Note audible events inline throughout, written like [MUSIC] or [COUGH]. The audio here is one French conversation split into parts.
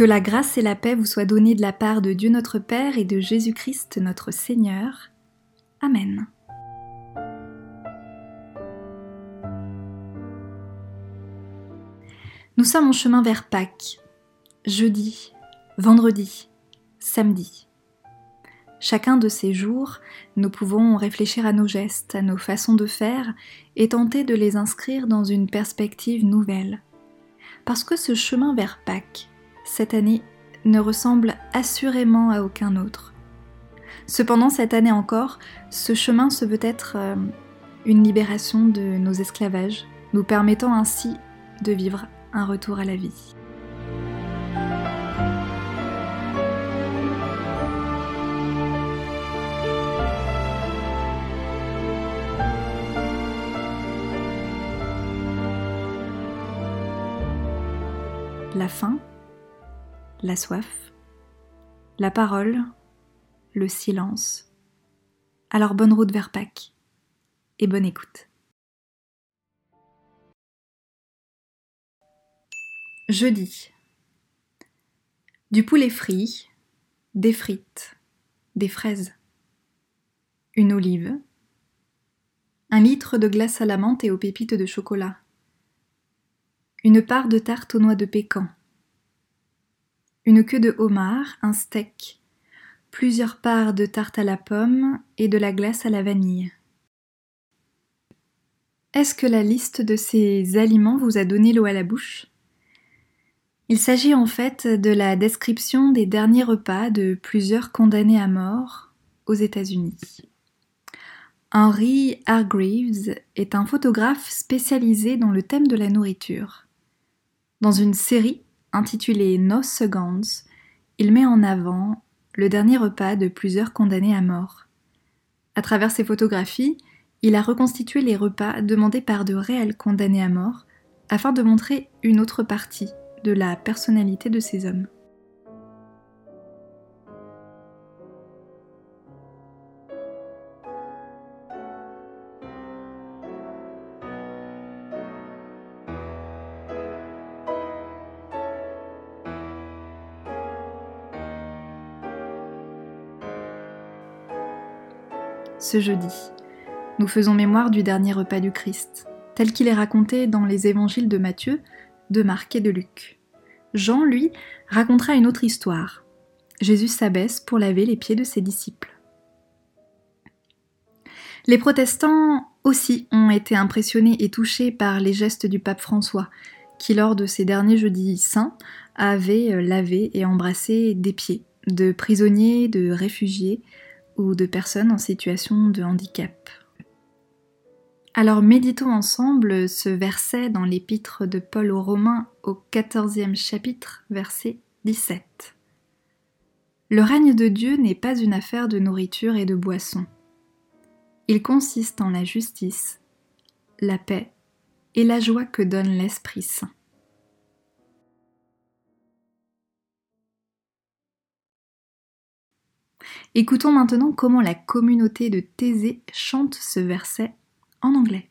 Que la grâce et la paix vous soient données de la part de Dieu notre Père et de Jésus-Christ notre Seigneur. Amen. Nous sommes en chemin vers Pâques, jeudi, vendredi, samedi. Chacun de ces jours, nous pouvons réfléchir à nos gestes, à nos façons de faire et tenter de les inscrire dans une perspective nouvelle. Parce que ce chemin vers Pâques, cette année, ne ressemble assurément à aucun autre. Cependant, cette année encore, ce chemin se veut être euh, une libération de nos esclavages, nous permettant ainsi de vivre un retour à la vie. La faim, la soif, la parole, le silence. Alors bonne route vers Pâques et bonne écoute. Jeudi. Du poulet frit, des frites, des fraises, une olive, un litre de glace à la menthe et aux pépites de chocolat, une part de tarte aux noix de pécan, une queue de homard, un steak, plusieurs parts de tarte à la pomme et de la glace à la vanille. Est-ce que la liste de ces aliments vous a donné l'eau à la bouche? Il s'agit en fait de la description des derniers repas de plusieurs condamnés à mort aux États-Unis. Henry Hargreaves est un photographe spécialisé dans le thème de la nourriture. Dans une série intitulée No Seconds, il met en avant le dernier repas de plusieurs condamnés à mort. À travers ses photographies, il a reconstitué les repas demandés par de réels condamnés à mort afin de montrer une autre partie de la personnalité de ces hommes. Ce jeudi, nous faisons mémoire du dernier repas du Christ, tel qu'il est raconté dans les évangiles de Matthieu, de Marc et de Luc. Jean, lui, racontera une autre histoire. Jésus s'abaisse pour laver les pieds de ses disciples. Les protestants aussi ont été impressionnés et touchés par les gestes du pape François, qui lors de ces derniers jeudis saints avait lavé et embrassé des pieds de prisonniers, de réfugiés de personnes en situation de handicap. Alors méditons ensemble ce verset dans l'épître de Paul aux Romains au quatorzième chapitre, verset 17. Le règne de Dieu n'est pas une affaire de nourriture et de boisson. Il consiste en la justice, la paix et la joie que donne l'Esprit Saint. Écoutons maintenant comment la communauté de Thésée chante ce verset en anglais.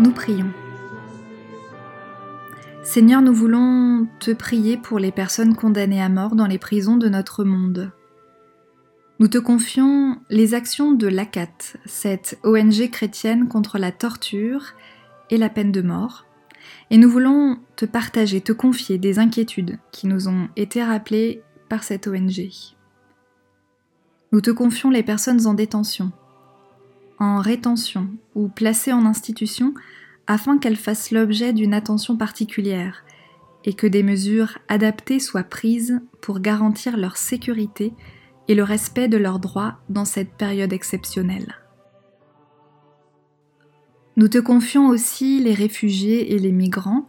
Nous prions. Seigneur, nous voulons te prier pour les personnes condamnées à mort dans les prisons de notre monde. Nous te confions les actions de l'ACAT, cette ONG chrétienne contre la torture et la peine de mort, et nous voulons te partager, te confier des inquiétudes qui nous ont été rappelées par cette ONG. Nous te confions les personnes en détention, en rétention ou placées en institution afin qu'elles fassent l'objet d'une attention particulière et que des mesures adaptées soient prises pour garantir leur sécurité et le respect de leurs droits dans cette période exceptionnelle. Nous te confions aussi les réfugiés et les migrants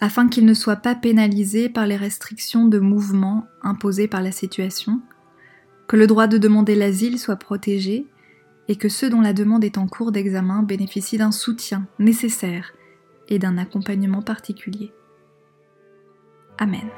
afin qu'ils ne soient pas pénalisés par les restrictions de mouvement imposées par la situation, que le droit de demander l'asile soit protégé et que ceux dont la demande est en cours d'examen bénéficient d'un soutien nécessaire et d'un accompagnement particulier. Amen.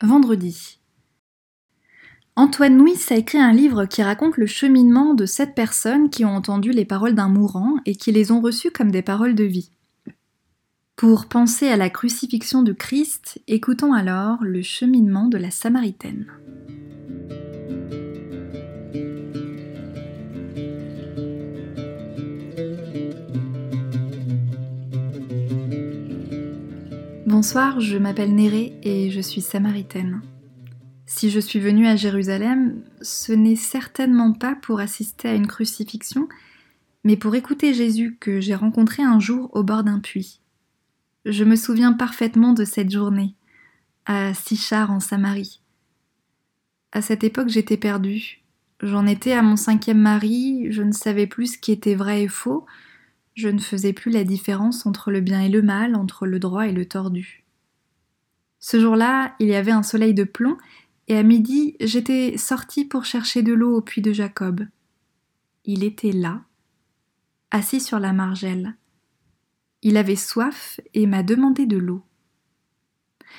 Vendredi. Antoine Nuis a écrit un livre qui raconte le cheminement de sept personnes qui ont entendu les paroles d'un mourant et qui les ont reçues comme des paroles de vie. Pour penser à la crucifixion du Christ, écoutons alors le cheminement de la Samaritaine. Bonsoir, je m'appelle Néré et je suis samaritaine. Si je suis venue à Jérusalem, ce n'est certainement pas pour assister à une crucifixion, mais pour écouter Jésus que j'ai rencontré un jour au bord d'un puits. Je me souviens parfaitement de cette journée, à Sichar en Samarie. À cette époque, j'étais perdue. J'en étais à mon cinquième mari, je ne savais plus ce qui était vrai et faux, je ne faisais plus la différence entre le bien et le mal, entre le droit et le tordu. Ce jour-là, il y avait un soleil de plomb, et à midi, j'étais sortie pour chercher de l'eau au puits de Jacob. Il était là, assis sur la margelle. Il avait soif et m'a demandé de l'eau.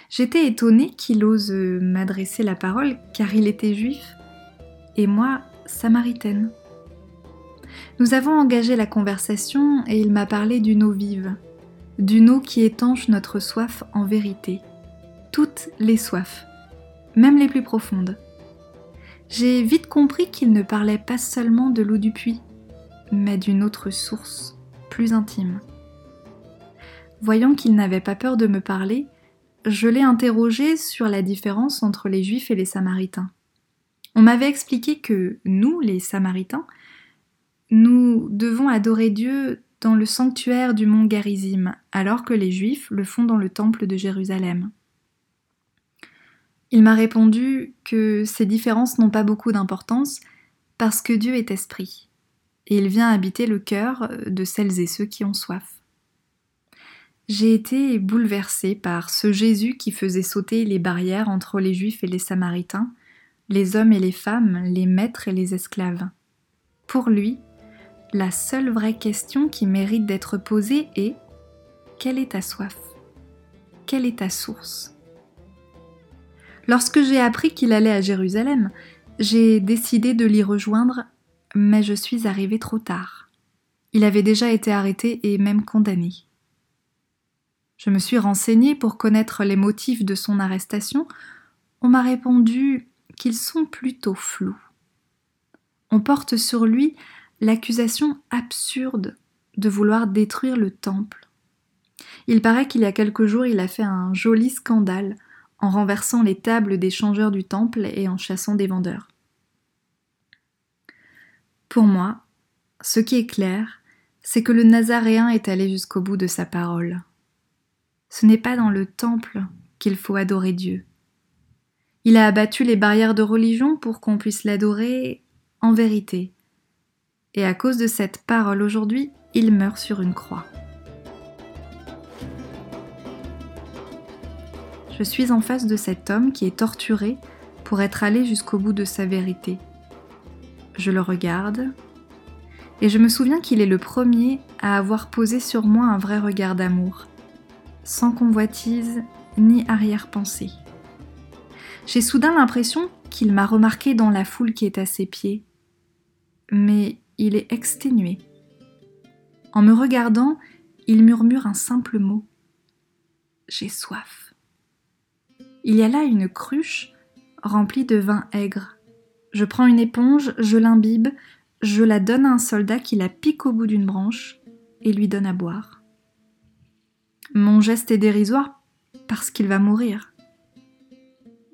J'étais étonnée qu'il ose m'adresser la parole car il était juif et moi samaritaine. Nous avons engagé la conversation et il m'a parlé d'une eau vive, d'une eau qui étanche notre soif en vérité, toutes les soifs, même les plus profondes. J'ai vite compris qu'il ne parlait pas seulement de l'eau du puits, mais d'une autre source, plus intime. Voyant qu'il n'avait pas peur de me parler, je l'ai interrogé sur la différence entre les Juifs et les Samaritains. On m'avait expliqué que nous, les Samaritains, nous devons adorer Dieu dans le sanctuaire du mont Garizim, alors que les Juifs le font dans le temple de Jérusalem. Il m'a répondu que ces différences n'ont pas beaucoup d'importance parce que Dieu est esprit, et il vient habiter le cœur de celles et ceux qui ont soif. J'ai été bouleversée par ce Jésus qui faisait sauter les barrières entre les Juifs et les Samaritains, les hommes et les femmes, les maîtres et les esclaves. Pour lui, la seule vraie question qui mérite d'être posée est quelle est ta soif? Quelle est ta source? Lorsque j'ai appris qu'il allait à Jérusalem, j'ai décidé de l'y rejoindre, mais je suis arrivée trop tard. Il avait déjà été arrêté et même condamné. Je me suis renseignée pour connaître les motifs de son arrestation. On m'a répondu qu'ils sont plutôt flous. On porte sur lui l'accusation absurde de vouloir détruire le temple. Il paraît qu'il y a quelques jours il a fait un joli scandale en renversant les tables des changeurs du temple et en chassant des vendeurs. Pour moi, ce qui est clair, c'est que le Nazaréen est allé jusqu'au bout de sa parole. Ce n'est pas dans le temple qu'il faut adorer Dieu. Il a abattu les barrières de religion pour qu'on puisse l'adorer en vérité, et à cause de cette parole aujourd'hui, il meurt sur une croix. Je suis en face de cet homme qui est torturé pour être allé jusqu'au bout de sa vérité. Je le regarde et je me souviens qu'il est le premier à avoir posé sur moi un vrai regard d'amour, sans convoitise ni arrière-pensée. J'ai soudain l'impression qu'il m'a remarqué dans la foule qui est à ses pieds, mais il est exténué. En me regardant, il murmure un simple mot. J'ai soif. Il y a là une cruche remplie de vin aigre. Je prends une éponge, je l'imbibe, je la donne à un soldat qui la pique au bout d'une branche et lui donne à boire. Mon geste est dérisoire parce qu'il va mourir.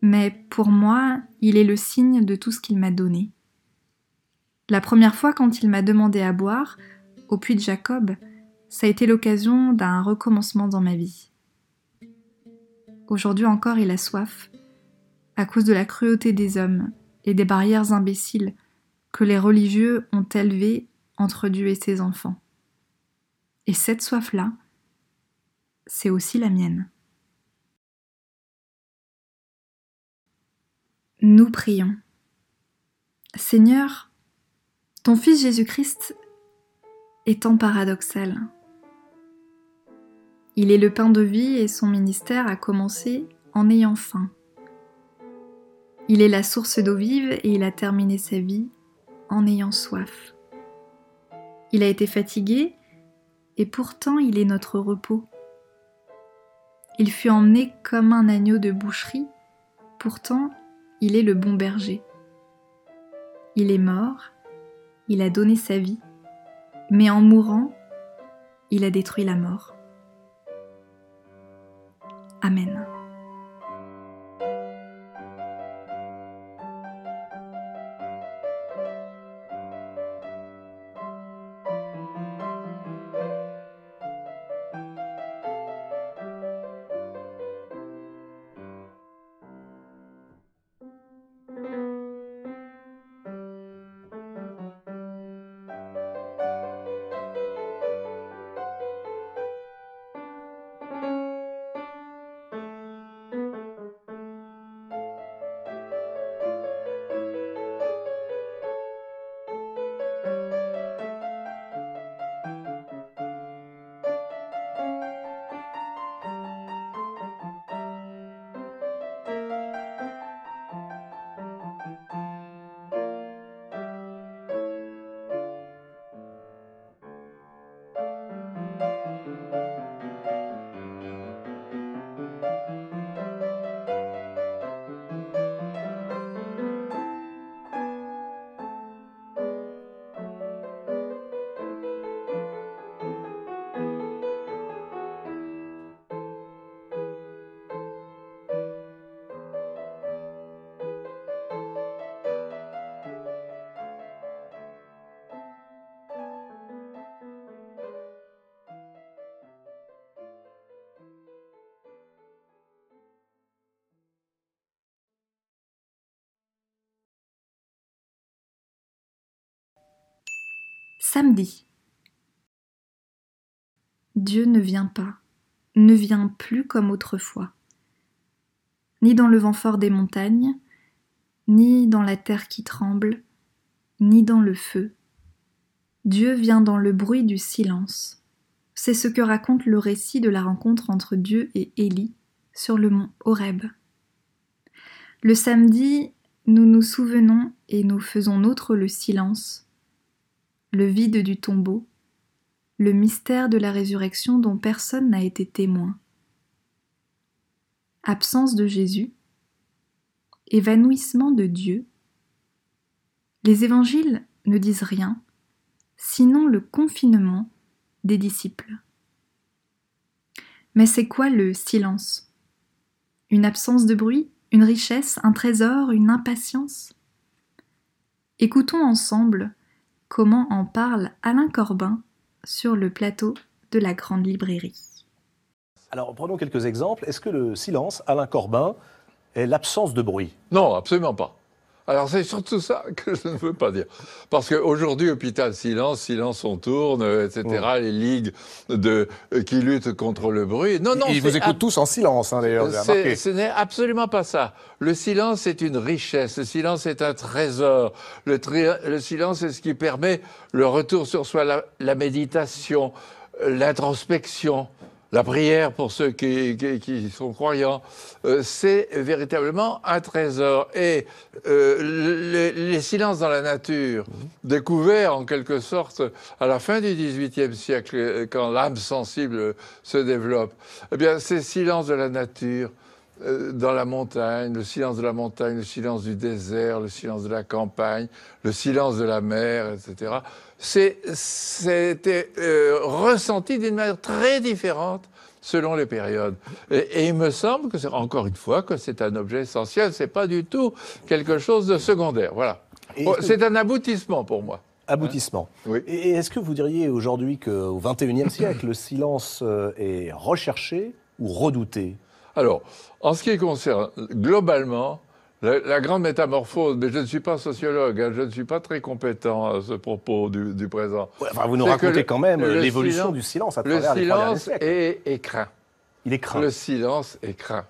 Mais pour moi, il est le signe de tout ce qu'il m'a donné. La première fois quand il m'a demandé à boire, au puits de Jacob, ça a été l'occasion d'un recommencement dans ma vie. Aujourd'hui encore, il a soif, à cause de la cruauté des hommes et des barrières imbéciles que les religieux ont élevées entre Dieu et ses enfants. Et cette soif-là, c'est aussi la mienne. Nous prions. Seigneur, ton Fils Jésus-Christ est tant paradoxal. Il est le pain de vie et son ministère a commencé en ayant faim. Il est la source d'eau vive et il a terminé sa vie en ayant soif. Il a été fatigué et pourtant il est notre repos. Il fut emmené comme un agneau de boucherie, pourtant il est le bon berger. Il est mort, il a donné sa vie, mais en mourant, il a détruit la mort. Amen. Samedi. Dieu ne vient pas, ne vient plus comme autrefois, ni dans le vent fort des montagnes, ni dans la terre qui tremble, ni dans le feu. Dieu vient dans le bruit du silence. C'est ce que raconte le récit de la rencontre entre Dieu et Élie sur le mont Horeb. Le samedi, nous nous souvenons et nous faisons nôtre le silence le vide du tombeau, le mystère de la résurrection dont personne n'a été témoin. Absence de Jésus, évanouissement de Dieu. Les évangiles ne disent rien, sinon le confinement des disciples. Mais c'est quoi le silence? Une absence de bruit Une richesse Un trésor Une impatience? Écoutons ensemble comment en parle Alain Corbin sur le plateau de la Grande Librairie. Alors prenons quelques exemples. Est-ce que le silence, Alain Corbin, est l'absence de bruit? Non, absolument pas. Alors c'est surtout ça que je ne veux pas dire. Parce qu'aujourd'hui, hôpital silence, silence on tourne, etc., les ligues de, euh, qui luttent contre le bruit. Non, non. Ils vous écoutent tous en silence, hein, d'ailleurs. Ce n'est absolument pas ça. Le silence est une richesse, le silence est un trésor. Le, le silence est ce qui permet le retour sur soi, la, la méditation, l'introspection, la prière pour ceux qui, sont croyants, euh, c'est véritablement un trésor. Et euh, les, silences dans la nature, découverts en quelque sorte à la fin du XVIIIe siècle, quand l'âme sensible se développe, eh bien, ces silences de la nature, euh, dans la montagne, le silence de la montagne, le silence du désert, le silence de la campagne, le silence de la mer, etc. C'était euh, ressenti d'une manière très différente selon les périodes. Et, il me semble que encore une fois que c'est un objet essentiel. C'est pas du tout quelque chose de secondaire. Voilà. c'est un aboutissement pour moi. Aboutissement. Oui. Et est-ce que vous diriez aujourd'hui qu'au XXIe siècle, le silence euh, est recherché ou redouté? Alors, en ce qui concerne globalement, la, grande métamorphose, mais je ne suis pas sociologue, hein, je ne suis pas très compétent à ce propos du, présent. vous nous racontez quand même l'évolution du silence à travers le silence est, est, craint. Il est craint. Le silence est craint.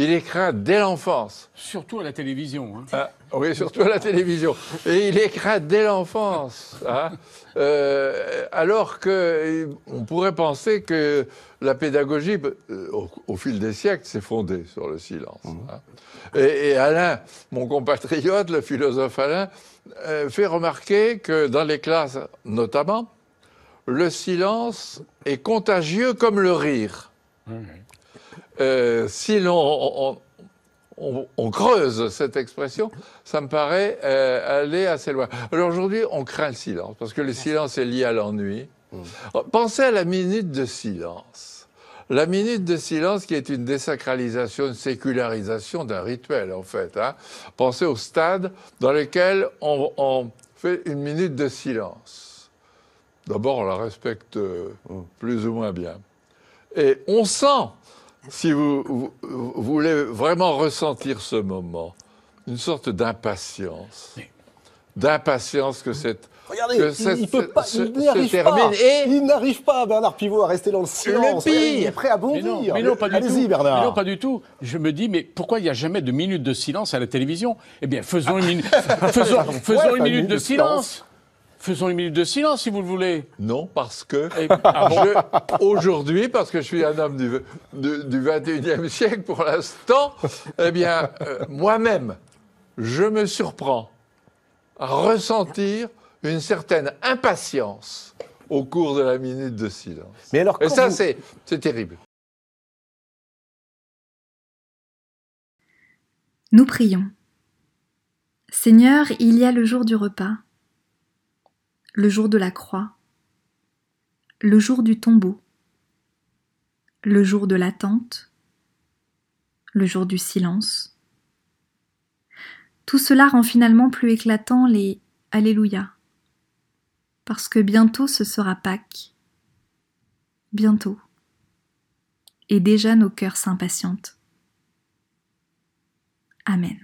Il est craint dès l'enfance. Surtout à la télévision. Hein. Ah, oui, surtout à la télévision. Et il est craint dès l'enfance. Hein. Euh, alors qu'on pourrait penser que la pédagogie, euh, au, fil des siècles, s'est fondée sur le silence. Mmh. Hein. Et, Alain, mon compatriote, le philosophe Alain, euh, fait remarquer que dans les classes, notamment, le silence est contagieux comme le rire. Mmh. Euh, si l'on on, creuse cette expression, ça me paraît euh, aller assez loin. Alors aujourd'hui, on craint le silence, parce que le silence est lié à l'ennui. Mm. Pensez à la minute de silence. La minute de silence qui est une désacralisation, une sécularisation d'un rituel, en fait. Hein. Pensez au stade dans lequel on, on fait une minute de silence. D'abord, on la respecte euh, mm. plus ou moins bien. Et on sent si vous, voulez vraiment ressentir ce moment, une sorte d'impatience, d'impatience que cette Regardez, il, peut pas, il n'arrive pas. Il n'arrive pas, Bernard Pivot, à rester dans le silence. Le pire. Il est prêt à bondir. Mais non, pas du tout. Bernard. Mais non, pas du tout. Je me dis, mais pourquoi il n'y a jamais de minute de silence à la télévision? Eh bien, faisons une, minute, [LAUGHS] faisons, faisons une minute de silence. Faisons une minute de silence, si vous le voulez. Non, parce que ah aujourd'hui, parce que je suis un homme du, du, 21e siècle pour l'instant, eh bien, euh, moi-même, je me surprends à ressentir une certaine impatience au cours de la minute de silence. Mais alors, Et ça, c'est terrible. Nous prions. Seigneur, il y a le jour du repas le jour de la croix, le jour du tombeau, le jour de l'attente, le jour du silence. Tout cela rend finalement plus éclatant les Alléluia, parce que bientôt ce sera Pâques, bientôt, et déjà nos cœurs s'impatientent. Amen.